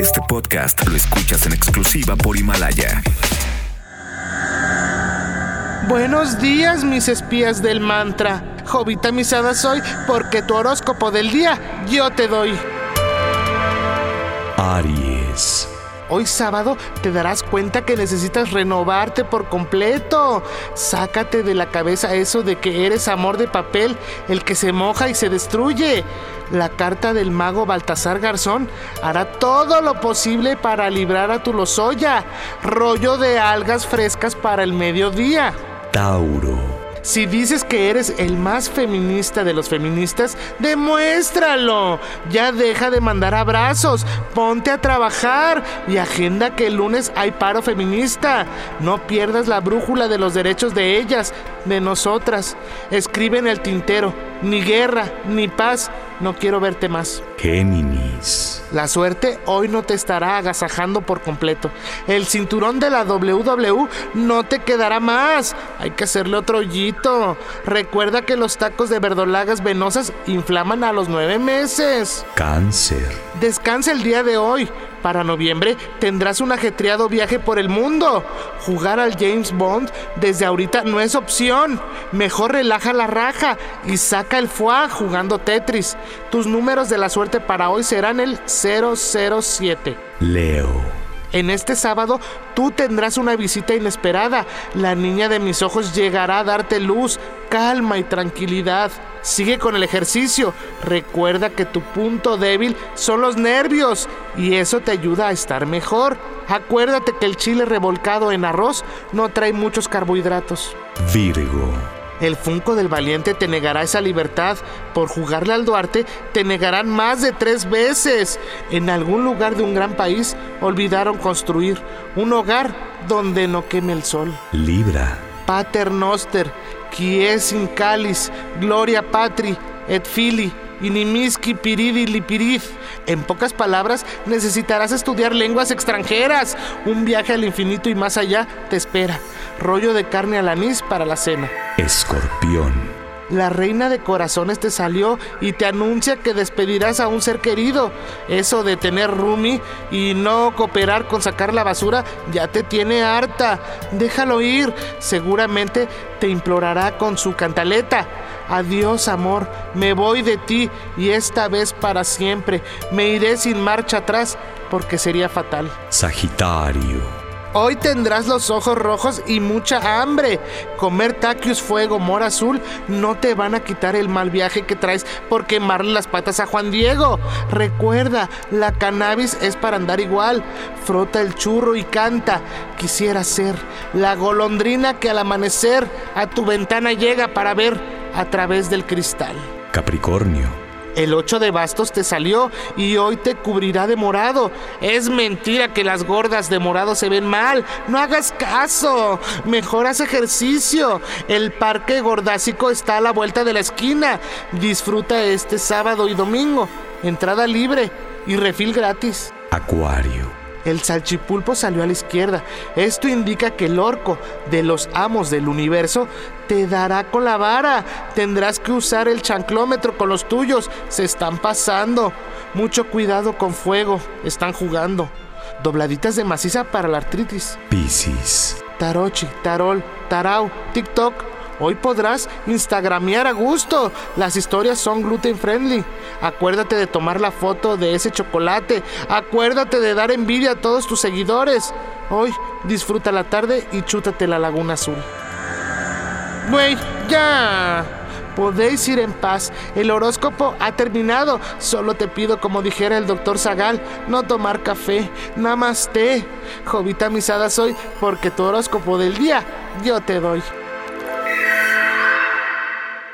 Este podcast lo escuchas en exclusiva por Himalaya. Buenos días, mis espías del mantra. Jovita misada soy porque tu horóscopo del día yo te doy. Aries. Hoy sábado te darás cuenta que necesitas renovarte por completo. Sácate de la cabeza eso de que eres amor de papel, el que se moja y se destruye. La carta del mago Baltasar Garzón hará todo lo posible para librar a tu lozoya. Rollo de algas frescas para el mediodía. Tauro. Si dices que eres el más feminista de los feministas, demuéstralo. Ya deja de mandar abrazos, ponte a trabajar y agenda que el lunes hay paro feminista. No pierdas la brújula de los derechos de ellas, de nosotras. Escribe en el tintero, ni guerra, ni paz, no quiero verte más. Géminis. La suerte hoy no te estará agasajando por completo. El cinturón de la WW no te quedará más. Hay que hacerle otro hoyito. Recuerda que los tacos de verdolagas venosas inflaman a los nueve meses. Cáncer. Descansa el día de hoy. Para noviembre tendrás un ajetreado viaje por el mundo. Jugar al James Bond desde ahorita no es opción. Mejor relaja la raja y saca el foie jugando Tetris. Tus números de la suerte para hoy serán el 007. Leo. En este sábado tú tendrás una visita inesperada. La niña de mis ojos llegará a darte luz, calma y tranquilidad. Sigue con el ejercicio. Recuerda que tu punto débil son los nervios y eso te ayuda a estar mejor. Acuérdate que el chile revolcado en arroz no trae muchos carbohidratos. Virgo. El Funko del Valiente te negará esa libertad. Por jugarle al Duarte, te negarán más de tres veces. En algún lugar de un gran país olvidaron construir un hogar donde no queme el sol. Libra. Pater Noster, quies in calis, gloria patri, et fili, inimiski piridi lipirid. En pocas palabras, necesitarás estudiar lenguas extranjeras. Un viaje al infinito y más allá te espera. Rollo de carne al anís para la cena. Escorpión. La reina de corazones te salió y te anuncia que despedirás a un ser querido. Eso de tener roomie y no cooperar con sacar la basura ya te tiene harta. Déjalo ir. Seguramente te implorará con su cantaleta. Adiós, amor. Me voy de ti y esta vez para siempre. Me iré sin marcha atrás porque sería fatal. Sagitario. Hoy tendrás los ojos rojos y mucha hambre. Comer taquios fuego mora azul no te van a quitar el mal viaje que traes por quemarle las patas a Juan Diego. Recuerda, la cannabis es para andar igual. Frota el churro y canta. Quisiera ser la golondrina que al amanecer a tu ventana llega para ver a través del cristal. Capricornio. El 8 de bastos te salió y hoy te cubrirá de morado. Es mentira que las gordas de morado se ven mal. No hagas caso. Mejor haz ejercicio. El parque gordásico está a la vuelta de la esquina. Disfruta este sábado y domingo. Entrada libre y refil gratis. Acuario. El salchipulpo salió a la izquierda. Esto indica que el orco de los amos del universo te dará con la vara. Tendrás que usar el chanclómetro con los tuyos. Se están pasando. Mucho cuidado con fuego. Están jugando. Dobladitas de maciza para la artritis. Piscis. Tarochi, tarol, tarau, TikTok. Hoy podrás instagramear a gusto. Las historias son gluten friendly. Acuérdate de tomar la foto de ese chocolate. Acuérdate de dar envidia a todos tus seguidores. Hoy disfruta la tarde y chútate la laguna azul. Güey, ya. Podéis ir en paz. El horóscopo ha terminado. Solo te pido, como dijera el doctor Zagal, no tomar café. Namaste. Jovita misada soy porque tu horóscopo del día yo te doy.